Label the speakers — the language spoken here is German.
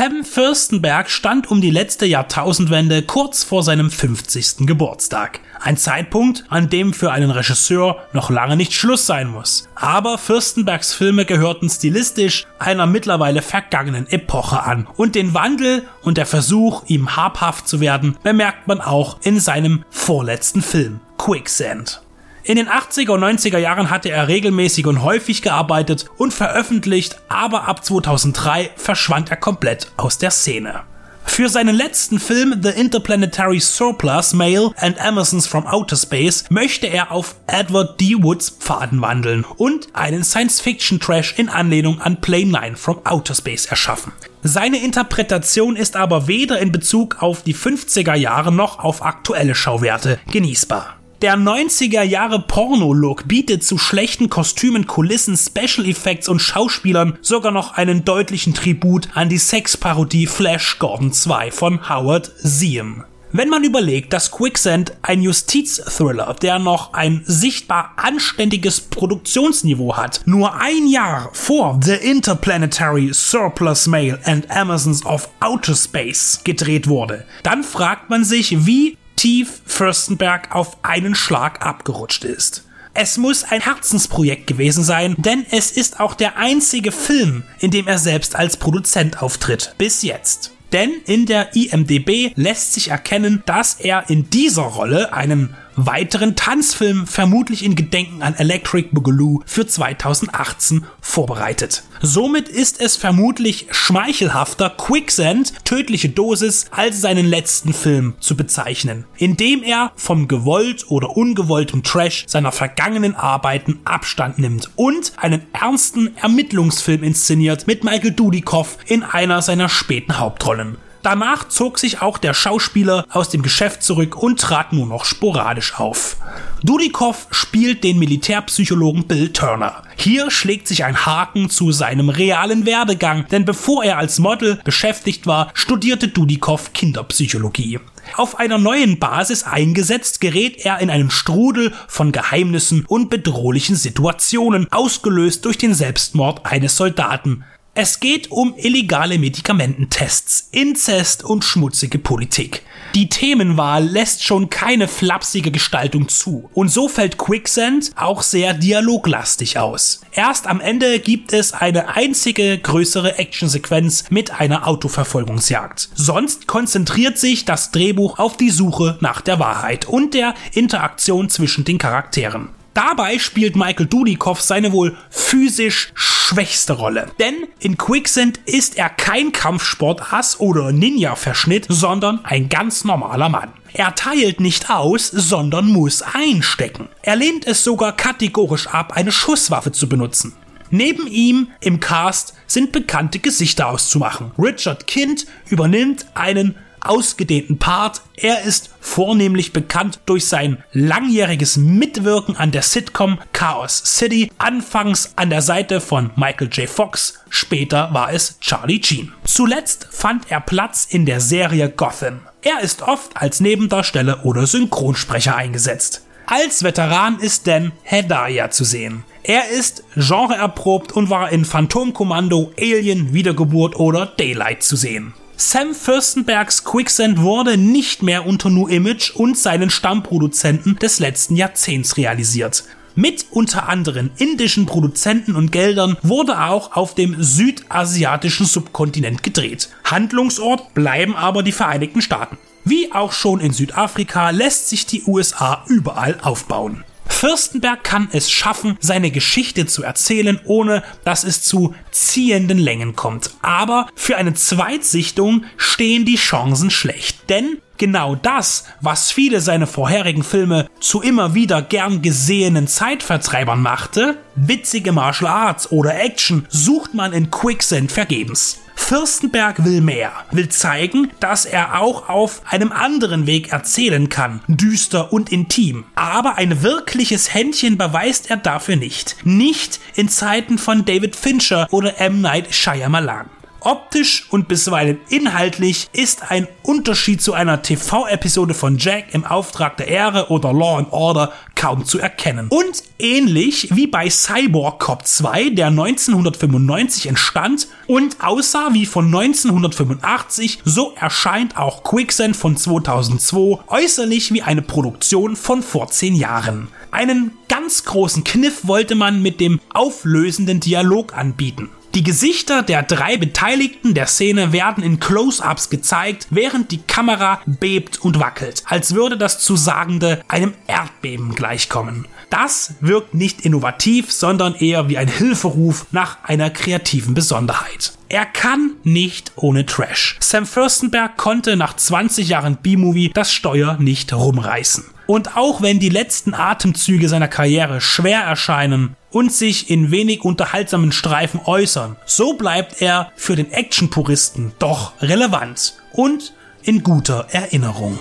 Speaker 1: Sam Fürstenberg stand um die letzte Jahrtausendwende kurz vor seinem 50. Geburtstag. Ein Zeitpunkt, an dem für einen Regisseur noch lange nicht Schluss sein muss. Aber Fürstenbergs Filme gehörten stilistisch einer mittlerweile vergangenen Epoche an. Und den Wandel und der Versuch, ihm habhaft zu werden, bemerkt man auch in seinem vorletzten Film, Quicksand. In den 80er und 90er Jahren hatte er regelmäßig und häufig gearbeitet und veröffentlicht, aber ab 2003 verschwand er komplett aus der Szene. Für seinen letzten Film The Interplanetary Surplus Mail and Amazons from Outer Space möchte er auf Edward D. Woods Pfaden wandeln und einen Science-Fiction-Trash in Anlehnung an Plane 9 from Outer Space erschaffen. Seine Interpretation ist aber weder in Bezug auf die 50er Jahre noch auf aktuelle Schauwerte genießbar. Der 90er Jahre Porno-Look bietet zu schlechten Kostümen, Kulissen, Special Effects und Schauspielern sogar noch einen deutlichen Tribut an die Sexparodie Flash Gordon 2 von Howard Ziem. Wenn man überlegt, dass Quicksand ein Justizthriller, der noch ein sichtbar anständiges Produktionsniveau hat, nur ein Jahr vor The Interplanetary Surplus Mail and Amazons of Outer Space gedreht wurde, dann fragt man sich, wie tief Fürstenberg auf einen Schlag abgerutscht ist. Es muss ein Herzensprojekt gewesen sein, denn es ist auch der einzige Film, in dem er selbst als Produzent auftritt. Bis jetzt. Denn in der IMDB lässt sich erkennen, dass er in dieser Rolle einen weiteren Tanzfilm vermutlich in Gedenken an Electric Boogaloo für 2018 vorbereitet. Somit ist es vermutlich schmeichelhafter, Quicksand, tödliche Dosis, als seinen letzten Film zu bezeichnen, indem er vom gewollt oder ungewolltem Trash seiner vergangenen Arbeiten Abstand nimmt und einen ernsten Ermittlungsfilm inszeniert mit Michael Dudikoff in einer seiner späten Hauptrollen. Danach zog sich auch der Schauspieler aus dem Geschäft zurück und trat nur noch sporadisch auf. Dudikoff spielt den Militärpsychologen Bill Turner. Hier schlägt sich ein Haken zu seinem realen Werdegang, denn bevor er als Model beschäftigt war, studierte Dudikoff Kinderpsychologie. Auf einer neuen Basis eingesetzt, gerät er in einen Strudel von Geheimnissen und bedrohlichen Situationen, ausgelöst durch den Selbstmord eines Soldaten. Es geht um illegale Medikamententests, Inzest und schmutzige Politik. Die Themenwahl lässt schon keine flapsige Gestaltung zu. Und so fällt Quicksand auch sehr dialoglastig aus. Erst am Ende gibt es eine einzige größere Actionsequenz mit einer Autoverfolgungsjagd. Sonst konzentriert sich das Drehbuch auf die Suche nach der Wahrheit und der Interaktion zwischen den Charakteren. Dabei spielt Michael Dudikoff seine wohl physisch schwächste Rolle. Denn in Quicksand ist er kein Kampfsportass oder Ninja-Verschnitt, sondern ein ganz normaler Mann. Er teilt nicht aus, sondern muss einstecken. Er lehnt es sogar kategorisch ab, eine Schusswaffe zu benutzen. Neben ihm im Cast sind bekannte Gesichter auszumachen. Richard Kind übernimmt einen ausgedehnten Part. Er ist vornehmlich bekannt durch sein langjähriges Mitwirken an der Sitcom Chaos City, anfangs an der Seite von Michael J. Fox, später war es Charlie Sheen. Zuletzt fand er Platz in der Serie Gotham. Er ist oft als Nebendarsteller oder Synchronsprecher eingesetzt. Als Veteran ist Dan Hedaya zu sehen. Er ist genreerprobt und war in Phantomkommando, Alien, Wiedergeburt oder Daylight zu sehen. Sam Fürstenbergs Quicksand wurde nicht mehr unter New Image und seinen Stammproduzenten des letzten Jahrzehnts realisiert. Mit unter anderem indischen Produzenten und Geldern wurde auch auf dem südasiatischen Subkontinent gedreht. Handlungsort bleiben aber die Vereinigten Staaten. Wie auch schon in Südafrika lässt sich die USA überall aufbauen. Fürstenberg kann es schaffen, seine Geschichte zu erzählen, ohne dass es zu ziehenden Längen kommt. Aber für eine Zweitsichtung stehen die Chancen schlecht. Denn genau das, was viele seiner vorherigen Filme zu immer wieder gern gesehenen Zeitvertreibern machte, witzige Martial Arts oder Action, sucht man in Quicksand vergebens. Fürstenberg will mehr, will zeigen, dass er auch auf einem anderen Weg erzählen kann, düster und intim. Aber ein wirkliches Händchen beweist er dafür nicht. Nicht in Zeiten von David Fincher oder M. Night Shyamalan. Optisch und bisweilen inhaltlich ist ein Unterschied zu einer TV-Episode von Jack im Auftrag der Ehre oder Law and Order kaum zu erkennen. Und ähnlich wie bei Cyborg Cop 2, der 1995 entstand und aussah wie von 1985, so erscheint auch Quicksand von 2002 äußerlich wie eine Produktion von vor 10 Jahren. Einen ganz großen Kniff wollte man mit dem auflösenden Dialog anbieten. Die Gesichter der drei Beteiligten der Szene werden in Close-ups gezeigt, während die Kamera bebt und wackelt, als würde das Zusagende einem Erdbeben gleichkommen. Das wirkt nicht innovativ, sondern eher wie ein Hilferuf nach einer kreativen Besonderheit. Er kann nicht ohne Trash. Sam Furstenberg konnte nach 20 Jahren B-Movie das Steuer nicht rumreißen. Und auch wenn die letzten Atemzüge seiner Karriere schwer erscheinen und sich in wenig unterhaltsamen Streifen äußern, so bleibt er für den Action-Puristen doch relevant und in guter Erinnerung.